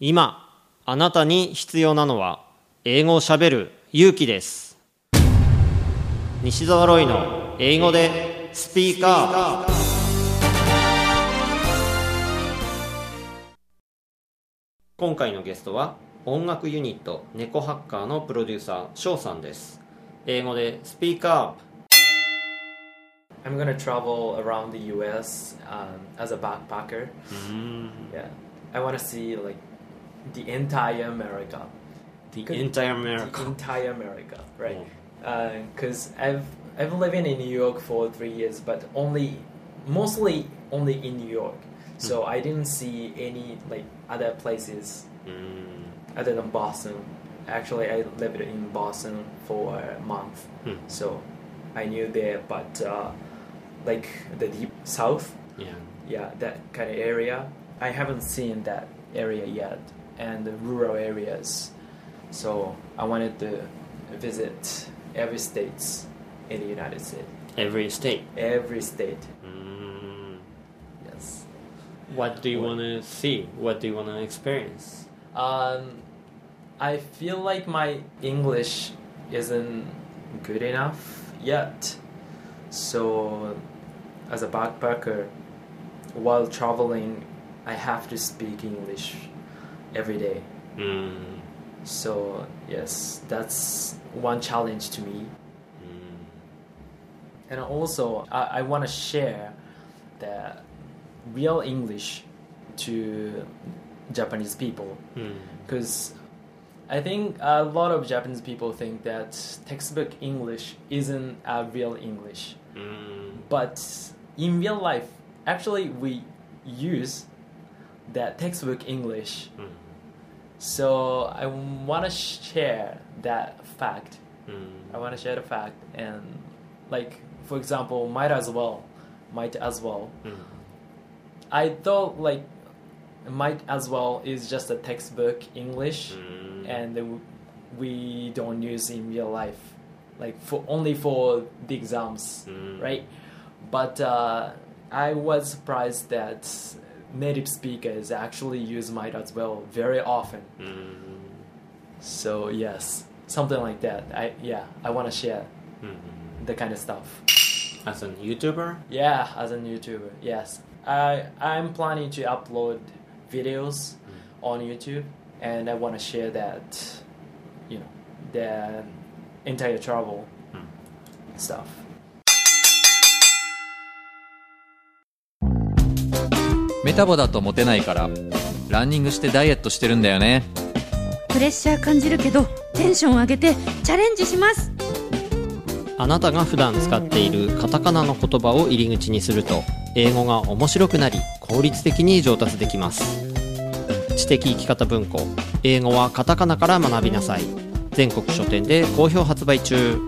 今あなたに必要なのは英語をしゃべる勇気です。西澤ロイの英語でスピーカー。今回のゲストは音楽ユニット猫ハッカーのプロデューサー翔さんです。英語でスピーカー。I'm gonna travel around the U.S. Um, as a backpacker. Yeah, I want to see like the entire America, The entire the America entire America, right? Because I've I've lived in New York for three years, but only mostly only in New York. So I didn't see any like other places うん other than Boston. Actually, I lived in Boston for a month, Hmm. so I knew there. But uh, like the deep south, Yeah yeah, that kind of area, I haven't seen that area yet, and the rural areas. So I wanted to visit every states in the United States, Every state every state. うん Yes. What do you want to see? What do you want to experience? Um, I feel like my English isn't good enough yet. So, as a backpacker, while traveling, I have to speak English every day. Mm. So yes, that's one challenge to me. Mm. And also, I, I want to share the real English to Japanese people because. Mm. I think a lot of Japanese people think that textbook English isn't a real English. Mm. But in real life, actually, we use that textbook English. Mm. So I want to share that fact. Mm. I want to share the fact, and like for example, might as well, might as well. Mm. I thought like might as well is just a textbook English, mm. and we don't use in real life, like for only for the exams, mm. right? But uh, I was surprised that native speakers actually use might as well very often. Mm. So yes, something like that. I yeah, I want to share mm -hmm. the kind of stuff. As a YouTuber? Yeah, as a YouTuber. Yes, I I'm planning to upload videos mm. on YouTube, and I want to share that, you know, the entire travel hmm. stuff. メタボだとモテないからランニングしてダイエットしてるんだよね。プレッシャー感じるけどテンション上げてチャレンジします。あなたが普段使っているカタカナの言葉を入り口にすると英語が面白くなり効率的に上達できます。知的生き方文庫英語はカタカナから学びなさい。全国書店で好評発売中